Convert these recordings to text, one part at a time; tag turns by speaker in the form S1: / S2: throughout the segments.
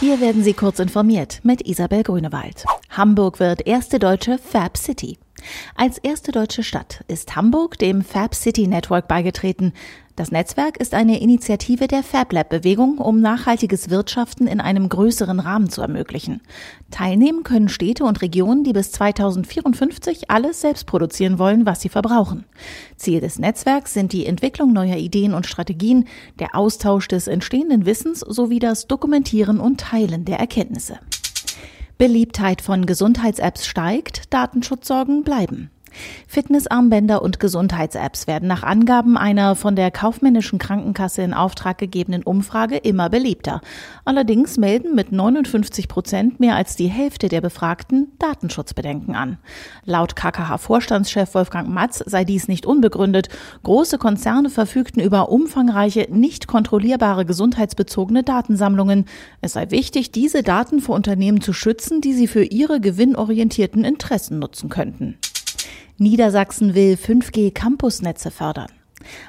S1: Hier werden Sie kurz informiert mit Isabel Grünewald. Hamburg wird erste deutsche Fab City. Als erste deutsche Stadt ist Hamburg dem Fab City Network beigetreten. Das Netzwerk ist eine Initiative der FabLab-Bewegung, um nachhaltiges Wirtschaften in einem größeren Rahmen zu ermöglichen. Teilnehmen können Städte und Regionen, die bis 2054 alles selbst produzieren wollen, was sie verbrauchen. Ziel des Netzwerks sind die Entwicklung neuer Ideen und Strategien, der Austausch des entstehenden Wissens sowie das Dokumentieren und Teilen der Erkenntnisse. Beliebtheit von Gesundheits-Apps steigt, Datenschutzsorgen bleiben. Fitnessarmbänder und Gesundheits-Apps werden nach Angaben einer von der kaufmännischen Krankenkasse in Auftrag gegebenen Umfrage immer beliebter. Allerdings melden mit 59 Prozent mehr als die Hälfte der Befragten Datenschutzbedenken an. Laut KKH-Vorstandschef Wolfgang Matz sei dies nicht unbegründet. Große Konzerne verfügten über umfangreiche, nicht kontrollierbare gesundheitsbezogene Datensammlungen. Es sei wichtig, diese Daten vor Unternehmen zu schützen, die sie für ihre gewinnorientierten Interessen nutzen könnten. Niedersachsen will 5G-Campusnetze fördern.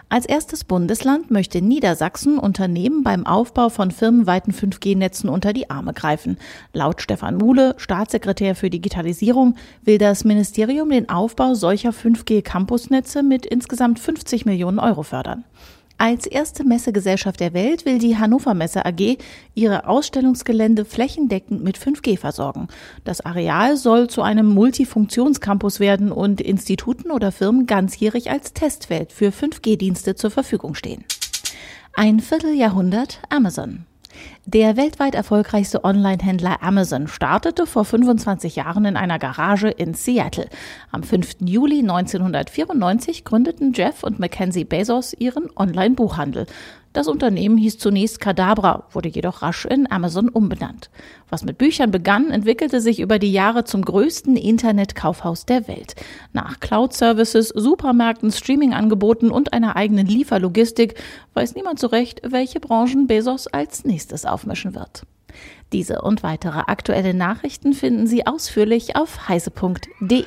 S1: Als erstes Bundesland möchte Niedersachsen Unternehmen beim Aufbau von firmenweiten 5G-Netzen unter die Arme greifen. Laut Stefan Muhle, Staatssekretär für Digitalisierung, will das Ministerium den Aufbau solcher 5G-Campusnetze mit insgesamt 50 Millionen Euro fördern. Als erste Messegesellschaft der Welt will die Hannover Messe AG ihre Ausstellungsgelände flächendeckend mit 5G versorgen. Das Areal soll zu einem Multifunktionscampus werden und Instituten oder Firmen ganzjährig als Testfeld für 5G-Dienste zur Verfügung stehen. Ein Vierteljahrhundert Amazon. Der weltweit erfolgreichste Online-Händler Amazon startete vor 25 Jahren in einer Garage in Seattle. Am 5. Juli 1994 gründeten Jeff und Mackenzie Bezos ihren Online-Buchhandel. Das Unternehmen hieß zunächst Cadabra, wurde jedoch rasch in Amazon umbenannt. Was mit Büchern begann, entwickelte sich über die Jahre zum größten Internetkaufhaus der Welt. Nach Cloud-Services, Supermärkten, Streaming-Angeboten und einer eigenen Lieferlogistik weiß niemand so recht, welche Branchen Bezos als nächstes aufmischen wird. Diese und weitere aktuelle Nachrichten finden Sie ausführlich auf heise.de.